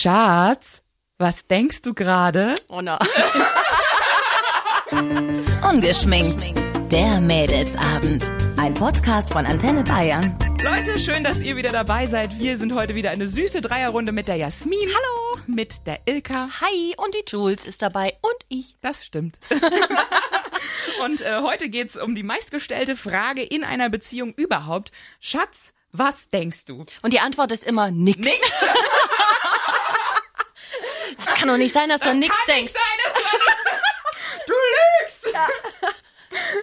Schatz, was denkst du gerade? Oh no. Ungeschminkt. Der Mädelsabend. Ein Podcast von Antenne Bayern. Leute, schön, dass ihr wieder dabei seid. Wir sind heute wieder eine süße Dreierrunde mit der Jasmin. Hallo. Mit der Ilka. Hi, und die Jules ist dabei und ich. Das stimmt. und äh, heute geht's um die meistgestellte Frage in einer Beziehung überhaupt. Schatz, was denkst du? Und die Antwort ist immer nix. Nix. Das kann doch nicht sein, dass du nix Kann denkst. nicht sein, dass du, an- du lügst. Ja.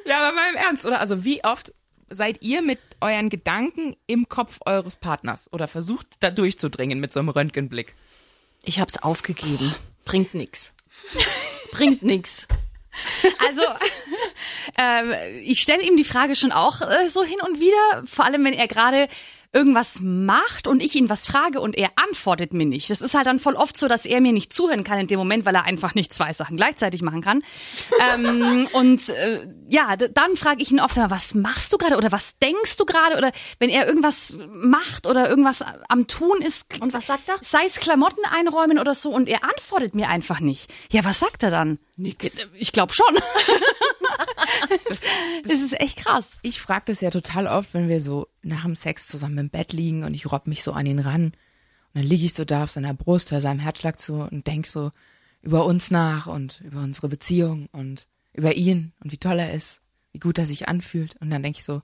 ja, aber mal im Ernst, oder? Also wie oft seid ihr mit euren Gedanken im Kopf eures Partners oder versucht da durchzudringen mit so einem Röntgenblick? Ich hab's aufgegeben. Bringt nix. Bringt nix. Also, ähm, ich stelle ihm die Frage schon auch äh, so hin und wieder, vor allem wenn er gerade irgendwas macht und ich ihn was frage und er antwortet mir nicht. Das ist halt dann voll oft so, dass er mir nicht zuhören kann in dem Moment, weil er einfach nicht zwei Sachen gleichzeitig machen kann. ähm, und äh, ja, dann frage ich ihn oft, mal, was machst du gerade oder was denkst du gerade oder wenn er irgendwas macht oder irgendwas am Tun ist. Und was sagt er? Sei es Klamotten einräumen oder so und er antwortet mir einfach nicht. Ja, was sagt er dann? Nix. Ich glaube schon. das, das ist echt krass. Ich frage das ja total oft, wenn wir so nach dem Sex zusammen im Bett liegen und ich robb mich so an ihn ran. Und dann liege ich so da auf seiner Brust, höre seinem Herzschlag zu und denk so über uns nach und über unsere Beziehung und über ihn und wie toll er ist, wie gut er sich anfühlt. Und dann denk ich so,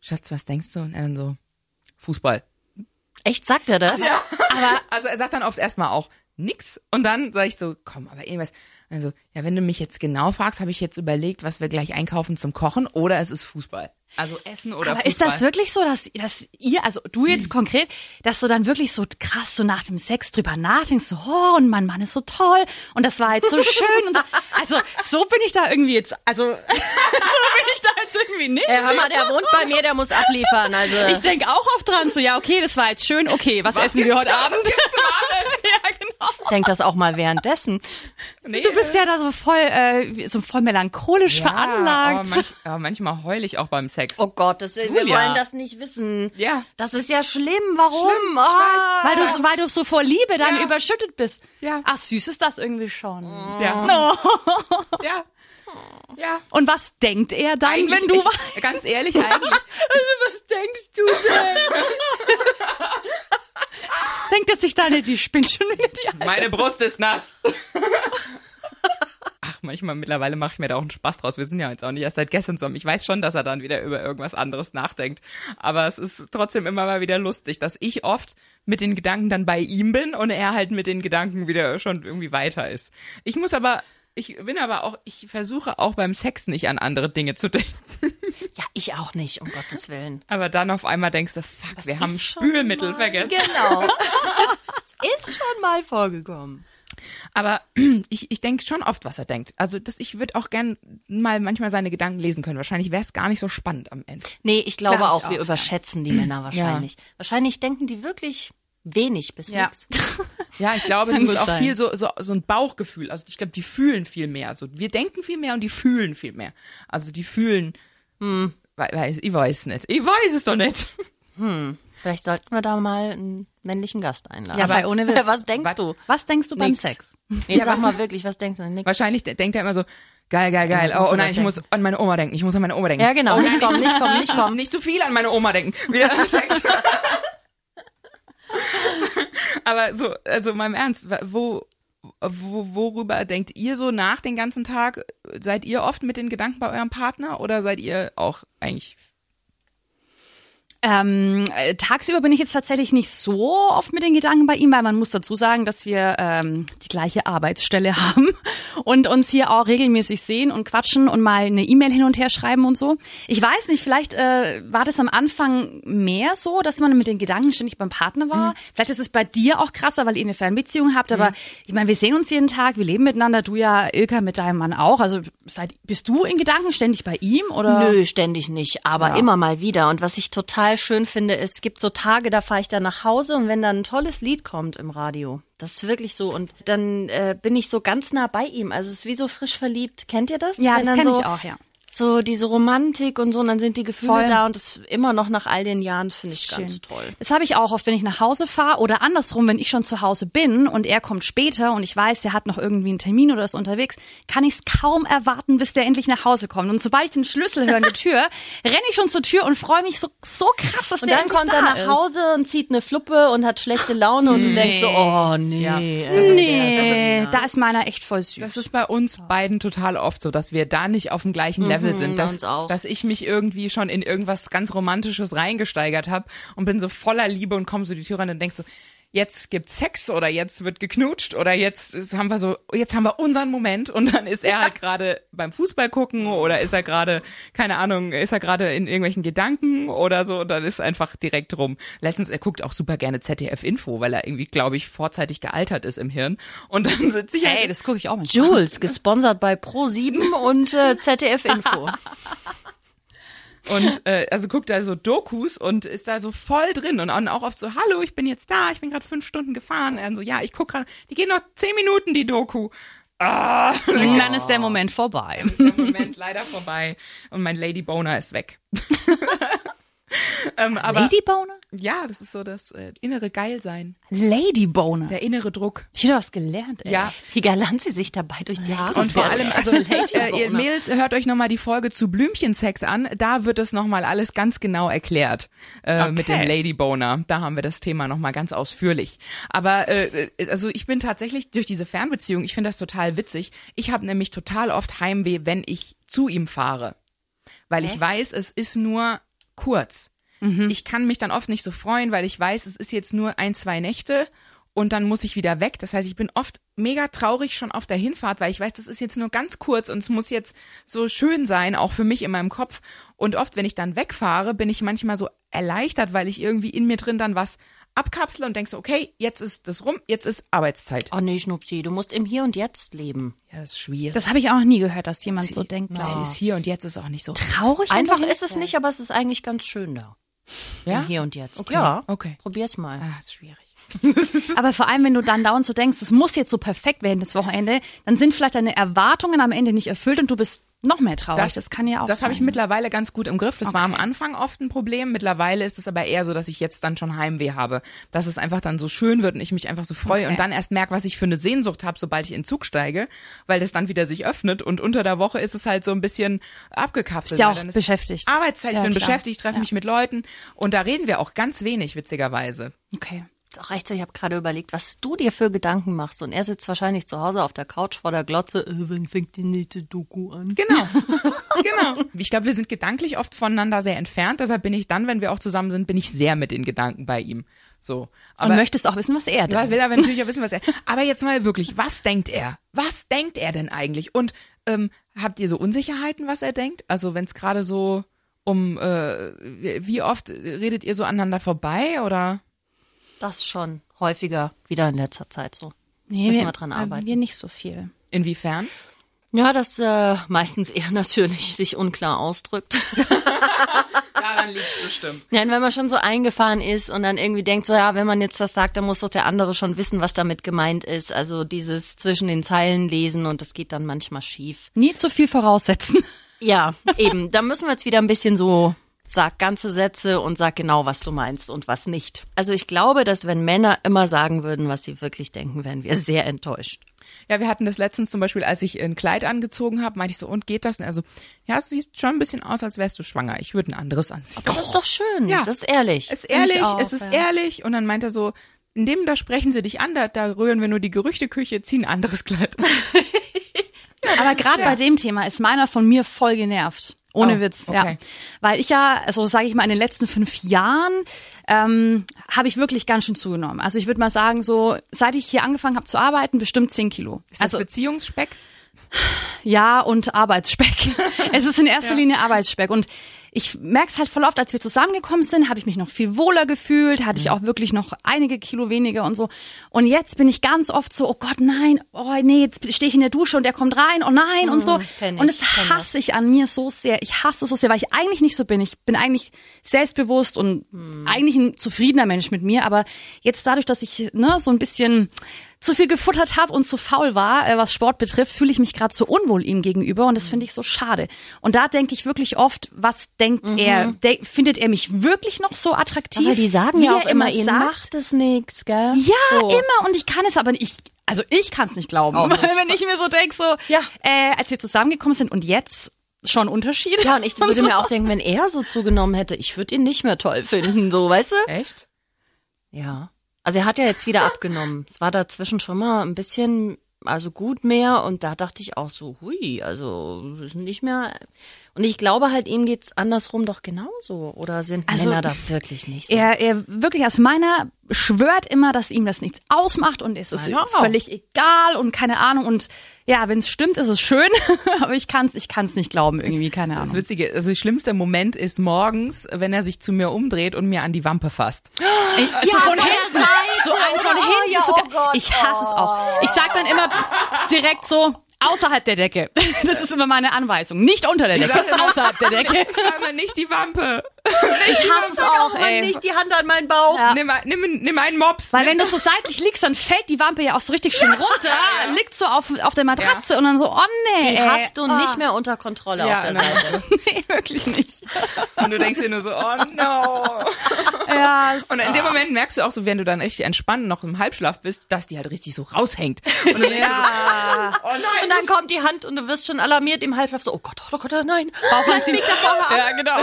Schatz, was denkst du? Und er dann so, Fußball. Echt, sagt er das? Aber also er sagt dann oft erstmal auch nix und dann sage ich so, komm, aber irgendwas. Also, ja, wenn du mich jetzt genau fragst, habe ich jetzt überlegt, was wir gleich einkaufen zum Kochen oder es ist Fußball. Also Essen oder Aber Fußball. ist das wirklich so, dass, dass ihr, also du jetzt konkret, dass du dann wirklich so krass so nach dem Sex drüber nachdenkst, so, oh, und mein Mann ist so toll und das war jetzt so schön und so. Also so bin ich da irgendwie jetzt, also so bin ich da jetzt irgendwie nicht. Äh, hör mal, der wohnt bei mir, der muss abliefern. Also Ich denke auch oft dran, so, ja, okay, das war jetzt schön, okay, was, essen wir heute? Abend? Was gibt's ja, genau. denk das auch mal währenddessen. Nee, Du bist ja da so voll, äh, so voll melancholisch ja, veranlagt. Oh, manch, oh, manchmal heul ich auch beim Sex. Oh Gott, das, wir wollen das nicht wissen. Ja. Das ist ja schlimm. Warum? Schlimm, Ah. Weil du, weil du so vor Liebe dann Ja. überschüttet bist. Ja. Ach, süß ist das irgendwie schon. Ja. Ja. Ja. Und was denkt er dann, Eigentlich, wenn du ich, ganz ehrlich, eigentlich. was denkst du denn? denkt er sich da nicht, die spinnt schon wieder die Alte. Meine Brust ist nass. Ach, manchmal mittlerweile mache ich mir da auch einen Spaß draus. Wir sind ja jetzt auch nicht erst seit gestern zusammen. Ich weiß schon, dass er dann wieder über irgendwas anderes nachdenkt. Aber es ist trotzdem immer mal wieder lustig, dass ich oft mit den Gedanken dann bei ihm bin und er halt mit den Gedanken wieder schon irgendwie weiter ist. Ich muss aber, ich bin aber auch, ich versuche auch beim Sex nicht an andere Dinge zu denken. Ja, ich auch nicht, um Gottes Willen. Aber dann auf einmal denkst du, fuck, wir haben Spülmittel mal- vergessen. Genau. Das ist schon mal vorgekommen. Aber ich, ich denke schon oft, was er denkt. Also das, ich würde auch gern mal manchmal seine Gedanken lesen können. Wahrscheinlich wäre es gar nicht so spannend am Ende. Nee, ich glaube Glaub ich auch, wir auch, überschätzen die Männer wahrscheinlich. Wahrscheinlich denken die wirklich wenig bis Ja. nix. Ja, ich glaube, es ist auch sein. viel so, so, so ein Bauchgefühl. Also ich glaube, die fühlen viel mehr. Also wir denken viel mehr und die fühlen viel mehr. Also die fühlen, Hm. we- weiß, ich weiß nicht. Ich weiß es doch nicht. Vielleicht sollten wir da mal einen männlichen Gast einladen. Ja, weil ohne Witz. Was denkst Was- du? Was denkst du beim Nix. Sex? Nee, Ja, sag mal wirklich, was denkst du? Nix. Wahrscheinlich de- denkt er immer so, geil, geil, geil. Oh, oh nein, ich muss an meine Oma denken. Ich muss an meine Oma denken. Ja, genau. Oh, Nicht kommen, nicht kommen, nicht kommen. Nicht zu viel an meine Oma denken. Wieder Sex. Aber so, also mal im Ernst, wo, wo, worüber denkt ihr so nach den ganzen Tag? Seid ihr oft mit den Gedanken bei eurem Partner oder seid ihr auch eigentlich Ähm, äh, tagsüber bin ich jetzt tatsächlich nicht so oft mit den Gedanken bei ihm, weil man muss dazu sagen, dass wir ähm, die gleiche Arbeitsstelle haben und uns hier auch regelmäßig sehen und quatschen und mal eine E-Mail hin und her schreiben und so. Ich weiß nicht, vielleicht äh, war das am Anfang mehr so, dass man mit den Gedanken ständig beim Partner war. Mhm. Vielleicht ist es bei dir auch krasser, weil ihr eine Fernbeziehung habt, aber ich meine, wir sehen uns jeden Tag, wir leben miteinander, du ja, Ilka, mit deinem Mann auch. Also seid, bist du in Gedanken ständig bei ihm oder? Nö, ständig nicht, aber Ja. immer mal wieder. Und was ich total schön finde, es gibt so Tage, da fahre ich dann nach Hause und wenn dann ein tolles Lied kommt im Radio, das ist wirklich so. Und dann äh, bin ich so ganz nah bei ihm. Also es ist wie so frisch verliebt. Kennt ihr das? Ja, Wenn das kenne so, ich auch, ja. So diese Romantik und so, und dann sind die Gefühle Voll. da und das immer noch nach all den Jahren finde ich ganz Schön. toll. Das habe ich auch oft, wenn ich nach Hause fahre oder andersrum, wenn ich schon zu Hause bin und er kommt später und ich weiß, er hat noch irgendwie einen Termin oder ist unterwegs, kann ich es kaum erwarten, bis der endlich nach Hause kommt. Und sobald ich den Schlüssel höre an der Tür, renne ich schon zur Tür und freue mich so, so krass, dass Und der dann endlich kommt da er nach ist. Hause und zieht eine Fluppe und hat schlechte Laune und du denkst so, oh nee. Ja. ey. Nee, da ist meiner echt voll süß. Das ist bei uns beiden total oft so, dass wir da nicht auf dem gleichen Level sind. bei Dass, uns auch. dass ich mich irgendwie schon in irgendwas ganz Romantisches reingesteigert habe und bin so voller Liebe und komme so die Tür rein und denkst so, jetzt gibt's Sex oder jetzt wird geknutscht oder jetzt haben wir so, jetzt haben wir unseren Moment und dann ist er halt gerade beim Fußball gucken oder ist er gerade, keine Ahnung, ist er gerade in irgendwelchen Gedanken oder so und dann ist einfach direkt rum. Letztens, er guckt auch super gerne ZDF Info, weil er irgendwie, glaube ich, vorzeitig gealtert ist im Hirn und dann sitze ich halt Hey, das gucke ich auch manchmal. Jules, gesponsert bei Pro7 und äh, ZDF Info. Und äh, also guckt da so Dokus und ist da so voll drin und auch oft so, hallo, ich bin jetzt da, ich bin gerade fünf Stunden gefahren. Er so, ja, ich guck gerade, die gehen noch zehn Minuten, die Doku. Ah, Und dann ist der Moment vorbei. ist der Moment leider vorbei und mein Lady Boner ist weg. ähm, aber Ladyboner? ja, das ist so das äh, innere Geilsein, Ladyboner. der innere Druck. Ich habe was gelernt, ey. Ja, Wie galant sie sich dabei durch die Haare Und vor allem, also äh, ihr Mädels, hört euch nochmal die Folge zu Blümchensex an. Da wird es nochmal alles ganz genau erklärt äh, mit dem Okay. Ladyboner. Da haben wir das Thema nochmal ganz ausführlich. Aber äh, äh, also ich bin tatsächlich durch diese Fernbeziehung, ich finde das total witzig. Ich habe nämlich total oft Heimweh, wenn ich zu ihm fahre. Weil ich weiß, es ist nur kurz. Ich kann mich dann oft nicht so freuen, weil ich weiß, es ist jetzt nur ein, zwei Nächte und dann muss ich wieder weg. Das heißt, ich bin oft mega traurig schon auf der Hinfahrt, weil ich weiß, das ist jetzt nur ganz kurz und es muss jetzt so schön sein, auch für mich in meinem Kopf. Und oft, wenn ich dann wegfahre, bin ich manchmal so erleichtert, weil ich irgendwie in mir drin dann was abkapsle und denk so, okay, jetzt ist das rum, jetzt ist Arbeitszeit. Oh nee, Schnupsi, du musst im Hier und Jetzt leben. Ja, das ist schwierig. Das habe ich auch noch nie gehört, dass jemand so denkt. Sie ist hier und jetzt ist auch nicht so Traurig? Einfach ist es nicht, aber es ist eigentlich ganz schön da. Ja? Im Hier und Jetzt. Okay, Ja. okay. Probier's mal. Ah, das ist schwierig. Aber vor allem, wenn du dann dauernd so denkst, es muss jetzt so perfekt werden, das Wochenende, dann sind vielleicht deine Erwartungen am Ende nicht erfüllt und du bist noch mehr traurig. Das, kann ja auch Das habe ich mittlerweile ganz gut im Griff. Das war am Okay. Anfang oft ein Problem. Mittlerweile ist es aber eher so, dass ich jetzt dann schon Heimweh habe. Dass es einfach dann so schön wird und ich mich einfach so freue Okay. und dann erst merke, was ich für eine Sehnsucht habe, sobald ich in den Zug steige, weil das dann wieder sich öffnet und unter der Woche ist es halt so ein bisschen abgekapselt. Bist ja auch ist beschäftigt. Arbeitszeit, ich Ja, bin klar. beschäftigt, treffe Ja. mich mit Leuten und da reden wir auch ganz wenig, witzigerweise. Okay. Ist auch recht ich habe gerade überlegt, was du dir für Gedanken machst. Und er sitzt wahrscheinlich zu Hause auf der Couch vor der Glotze. Äh, wann fängt die nächste Doku an? Genau, genau. Ich glaube, wir sind gedanklich oft voneinander sehr entfernt. Deshalb bin ich dann, wenn wir auch zusammen sind, bin ich sehr mit den Gedanken bei ihm. So. Und möchtest auch wissen, was er Ja, denkt. will aber natürlich auch wissen, was er. Aber jetzt mal wirklich, was denkt er? Was denkt er denn eigentlich? Und ähm, habt ihr so Unsicherheiten, was er denkt? Also wenn es gerade so um äh, wie wie oft redet ihr so aneinander vorbei oder? Das schon häufiger wieder in letzter Zeit so. Nee, Müssen wir dran äh, arbeiten. Wir nicht so viel. Inwiefern? Ja, das äh, meistens eher natürlich sich unklar ausdrückt. Daran liegt bestimmt. Nein, wenn man schon so eingefahren ist und dann irgendwie denkt, so ja, wenn man jetzt das sagt, dann muss doch der andere schon wissen, was damit gemeint ist. Also dieses zwischen den Zeilen lesen und das geht dann manchmal schief. Nie zu viel voraussetzen. Ja, eben. Da müssen wir jetzt wieder ein bisschen so sag ganze Sätze und sag genau, was du meinst und was nicht. Also ich glaube, dass wenn Männer immer sagen würden, was sie wirklich denken, wären wir sehr enttäuscht. Ja, wir hatten das letztens zum Beispiel, als ich ein Kleid angezogen habe, meinte ich so, und geht das? Und er so, ja, es sieht schon ein bisschen aus, als wärst du schwanger. Ich würde ein anderes anziehen. Das ist doch schön. Ja. Das ist ehrlich. Es ist ehrlich, auch, es ist ja. ehrlich. Und dann meint er so, in dem da sprechen sie dich an, da, da rühren wir nur die Gerüchteküche, ziehen ein anderes Kleid. an. Aber gerade bei dem Thema ist meiner von mir voll genervt. Ohne Oh, Witz, okay. ja. Weil ich ja, also sage ich mal, in den letzten fünf Jahren ähm, habe ich wirklich ganz schön zugenommen. Also ich würde mal sagen, so seit ich hier angefangen habe zu arbeiten, bestimmt zehn Kilo. Ist das also Beziehungsspeck? ja und Arbeitsspeck. es ist in erster Linie Arbeitsspeck und ich merke es halt voll oft, als wir zusammengekommen sind, habe ich mich noch viel wohler gefühlt, hatte ich auch wirklich noch einige Kilo weniger und so. Und jetzt bin ich ganz oft so, oh Gott, nein, oh nee, jetzt stehe ich in der Dusche und der kommt rein, oh nein und so. kenn ich, Und das hasse ich an mir so sehr. Ich hasse es so sehr, weil ich eigentlich nicht so bin. Ich bin eigentlich selbstbewusst und eigentlich ein zufriedener Mensch mit mir. Aber jetzt dadurch, dass ich ne, so ein bisschen zu viel gefuttert habe und zu faul war, äh, was Sport betrifft, fühle ich mich gerade so unwohl ihm gegenüber und das finde ich so schade. Und da denke ich wirklich oft, was denkt er? De findet er mich wirklich noch so attraktiv? Mhm. Aber die sagen ja auch er immer, sagt? macht es nichts, gell? Ja, So. immer. Und ich kann es aber nicht. Also ich kann es nicht glauben. Nicht. Wenn ich mir so denke, so, Ja. äh, als wir zusammengekommen sind und jetzt schon Unterschied. Ja, und ich würde so. mir auch denken, wenn er so zugenommen hätte, ich würde ihn nicht mehr toll finden, so, weißt du? Echt? Ja. Also er hat ja jetzt wieder abgenommen. Es war dazwischen schon mal ein bisschen, also gut mehr und da dachte ich auch so, hui, also nicht mehr. Und ich glaube halt, ihm geht's andersrum doch genauso. Oder sind Also, Männer da wirklich nicht so? Er, er wirklich aus meiner schwört immer, dass ihm das nichts ausmacht und es ist Ja. völlig egal und keine Ahnung und ja, wenn es stimmt, ist es schön, aber ich kann's, ich kann's nicht glauben irgendwie, keine Das Ahnung. Witzige, also der schlimmste Moment ist morgens, wenn er sich zu mir umdreht und mir an die Wampe fasst. Ey, so von von der hinten, Seite, so ein von hinten, Ja, so, oh Gott, ich hasse es auch. Ich sag dann immer direkt so außerhalb der Decke. Das ist immer meine Anweisung, nicht unter der Decke, außerhalb der Decke. Mal nicht die Wampe. Ich hasse es auch, ey. nicht die Hand an meinen Bauch. Ja. Nimm, nimm, nimm einen Mops. Weil nimm wenn du so seitlich liegst, dann fällt die Wampe ja auch so richtig schön runter, liegt so auf, auf der Matratze und dann so, oh nee. Die ey. hast du oh. nicht mehr unter Kontrolle Ja, auf der nein. Seite. Nee, wirklich nicht. Und du denkst dir nur so, oh no. Ja, Und in dem Moment merkst du auch so, wenn du dann richtig entspannt noch im Halbschlaf bist, dass die halt richtig so raushängt. Und du denkst ja. so, oh nein. Und dann kommt die Hand und du wirst schon alarmiert im Halbschlaf so, oh Gott, oh Gott, oh nein. Bauchanziehen. Ja, genau.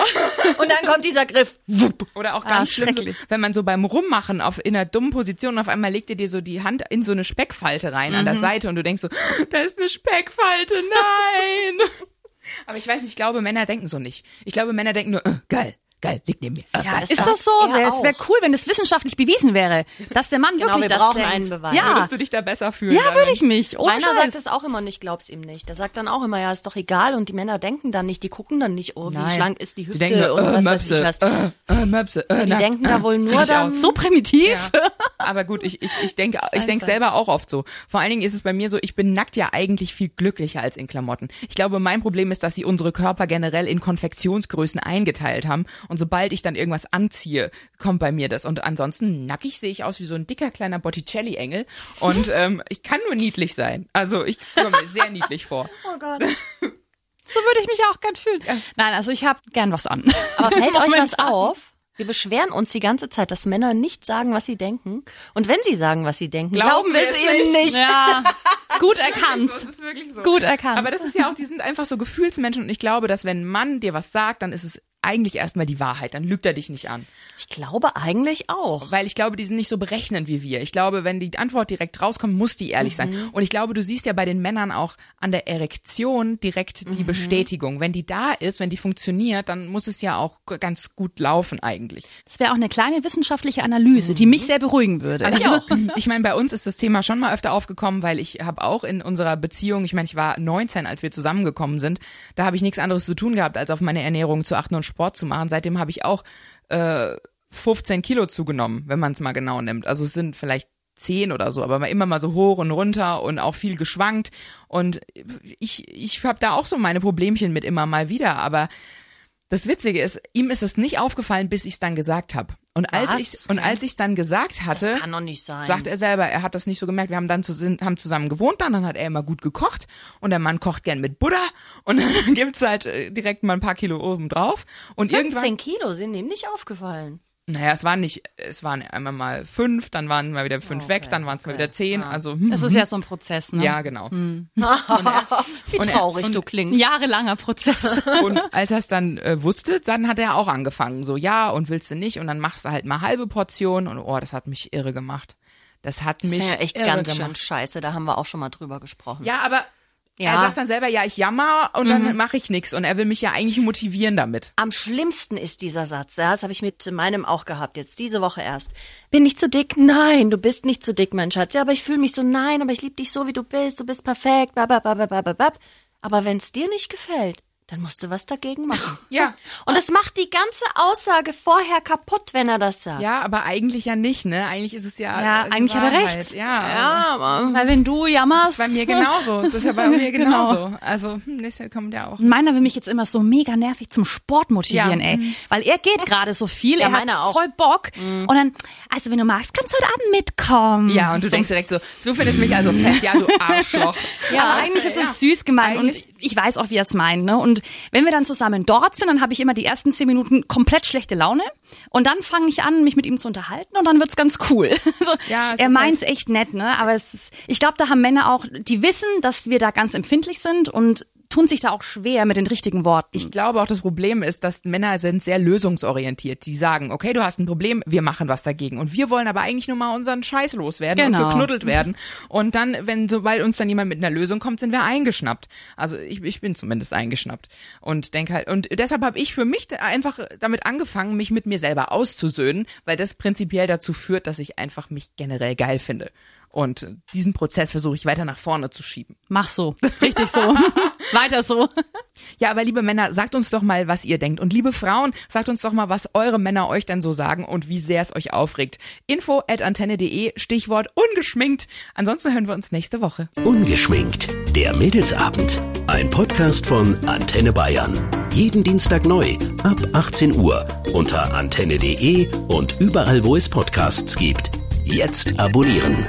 Und dann kommt dieser Griff. Wupp. Oder auch Ah, ganz schlimm, so, schrecklich. wenn man so beim Rummachen auf, in einer dummen Position und auf einmal legt ihr dir so die Hand in so eine Speckfalte rein an der Mhm. Seite und du denkst so, da ist eine Speckfalte, nein. Aber ich weiß nicht, ich glaube, Männer denken so nicht. Ich glaube, Männer denken nur, äh, geil, geil, liegt neben mir. Äh, Ja, Ist das so? Es wäre cool, wenn das wissenschaftlich bewiesen wäre, dass der Mann Genau, wirklich wir das brauchen denkt. einen Beweis. Ja, Würdest du dich da besser fühlen? ja, würde ich mich. Ohne Meiner Scheiß. sagt es auch immer nicht, glaub's ihm nicht. Der sagt dann auch immer, ja, ist doch egal. Und die Männer denken dann nicht, die gucken dann nicht, oh, wie Nein. schlank ist die Die Hüfte denken nur, und äh, was Möpse, weiß ich was. äh, äh, Möpse, äh, Die nackt, denken da wohl zieh nur dann, aus. so primitiv. Aber gut, ich, ich, ich denke, ich denke selber auch oft so. Vor allen Dingen ist es bei mir so, ich bin nackt ja eigentlich viel glücklicher als in Klamotten. Ich glaube, mein Problem ist, dass sie unsere Körper generell in Konfektionsgrößen eingeteilt haben. Und sobald ich dann irgendwas anziehe, kommt bei mir das. Und ansonsten nackig sehe ich aus wie so ein dicker kleiner Botticelli-Engel. Und ähm, ich kann nur niedlich sein. Also ich komme mir sehr niedlich vor. Oh Gott. So würde ich mich auch gern fühlen. Nein, also ich habe gern was an. Aber fällt euch was auf? Wir beschweren uns die ganze Zeit, dass Männer nicht sagen, was sie denken. Und wenn sie sagen, was sie denken, glauben, Glauben wir es ihnen nicht. nicht. Ja, gut Das erkannt. ist wirklich so. Gut erkannt. Aber das ist ja auch, die sind einfach so Gefühlsmenschen und ich glaube, dass wenn ein Mann dir was sagt, dann ist es eigentlich erstmal die Wahrheit. Dann lügt er dich nicht an. Ich glaube eigentlich auch. Weil ich glaube, die sind nicht so berechnend wie wir. Ich glaube, wenn die Antwort direkt rauskommt, muss die ehrlich sein. Und ich glaube, du siehst ja bei den Männern auch an der Erektion direkt die Bestätigung. Wenn die da ist, wenn die funktioniert, dann muss es ja auch ganz gut laufen eigentlich. Das wäre auch eine kleine wissenschaftliche Analyse, die mich sehr beruhigen würde. Also ich auch. Ich meine, bei uns ist das Thema schon mal öfter aufgekommen, weil ich habe auch in unserer Beziehung, ich meine, ich war 19, als wir zusammengekommen sind, da habe ich nichts anderes zu tun gehabt, als auf meine Ernährung zu achten und Sport zu machen. Seitdem habe ich auch äh, 15 Kilo zugenommen, wenn man es mal genau nimmt. Also es sind vielleicht 10 oder so, aber immer mal so hoch und runter und auch viel geschwankt. Und ich, ich habe da auch so meine Problemchen mit immer mal wieder, aber das Witzige ist, ihm ist es nicht aufgefallen, bis ich es dann gesagt habe. Und als ich und als ich es dann gesagt hatte, Das kann doch nicht sein. sagt er selber, er hat das nicht so gemerkt. Wir haben dann zu, haben zusammen gewohnt, dann, dann hat er immer gut gekocht und der Mann kocht gern mit Butter und dann gibt's halt äh, direkt mal ein paar Kilo oben drauf und 15 irgendwann, Kilo sind ihm nicht aufgefallen. Naja, es waren nicht, es waren einmal mal fünf, dann waren mal wieder fünf weg, dann waren es mal wieder zehn, also hm, Das ist ja so ein Prozess, ne? ja genau. Wie Und er- traurig und- du klingst. Jahrelanger Prozess. Und als er es dann äh, wusste, dann hat er auch angefangen, so ja und willst du nicht und dann machst du halt mal halbe Portionen und oh, das hat mich irre gemacht. Das hat Das mich wäre echt ganz gemacht. schön scheiße. Da haben wir auch schon mal drüber gesprochen. Ja, aber Ja. er sagt dann selber, ja, ich jammer und Mhm. dann mache ich nichts und er will mich ja eigentlich motivieren damit. Am schlimmsten ist dieser Satz, ja, das habe ich mit meinem auch gehabt, jetzt diese Woche erst. Bin ich zu dick? Nein, du bist nicht zu dick, mein Schatz. Ja, aber ich fühle mich so, nein, aber ich liebe dich so, wie du bist, du bist perfekt, babababababab. Aber wenn es dir nicht gefällt, dann musst du was dagegen machen. Ja. Und das macht die ganze Aussage vorher kaputt, wenn er das sagt. Ja, aber eigentlich ja nicht, ne? Eigentlich ist es ja. Ja, äh, eigentlich hat er Wahrheit. recht. Ja. Ja, aber Weil wenn du jammerst. Das ist bei mir genauso. Es ist ja bei mir Genau. genauso. Also, hm, nächstes Jahr kommt ja auch. Meiner will mich jetzt immer so mega nervig zum Sport motivieren, Ja. ey. Weil er geht gerade so viel, Ja, er hat auch. voll Bock. Und dann, also wenn du magst, kannst du heute Abend mitkommen. Ja, und du so. denkst direkt so, du findest mich also fett, ja, du Arschloch. Ja, aber eigentlich ist es süß gemeint und Eigentlich- ich weiß auch, wie er es meint. Ne? Und wenn wir dann zusammen dort sind, dann habe ich immer die ersten zehn Minuten komplett schlechte Laune und dann fange ich an, mich mit ihm zu unterhalten und dann wird's ganz cool. so, Ja, es er ist meint's echt nett, ne? Aber es ist, ich glaube, da haben Männer auch, die wissen, dass wir da ganz empfindlich sind und tun sich da auch schwer mit den richtigen Worten. Ich glaube auch, das Problem ist, dass Männer sind sehr lösungsorientiert. Die sagen, okay, du hast ein Problem, wir machen was dagegen. Und wir wollen aber eigentlich nur mal unseren Scheiß loswerden Genau. und geknuddelt werden. Und dann, wenn, sobald uns dann jemand mit einer Lösung kommt, sind wir eingeschnappt. Also ich, ich bin zumindest eingeschnappt. Und denke halt, und deshalb habe ich für mich einfach damit angefangen, mich mit mir selber auszusöhnen, weil das prinzipiell dazu führt, dass ich einfach mich generell geil finde. Und diesen Prozess versuche ich weiter nach vorne zu schieben. Mach so, richtig so, weiter so. Ja, aber liebe Männer, sagt uns doch mal, was ihr denkt. Und liebe Frauen, sagt uns doch mal, was eure Männer euch denn so sagen und wie sehr es euch aufregt. Info at antenne.de, Stichwort ungeschminkt. Ansonsten hören wir uns nächste Woche. Ungeschminkt. Der Mädelsabend. Ein Podcast von Antenne Bayern. Jeden Dienstag neu ab 18 Uhr unter antenne.de und überall, wo es Podcasts gibt. Jetzt abonnieren.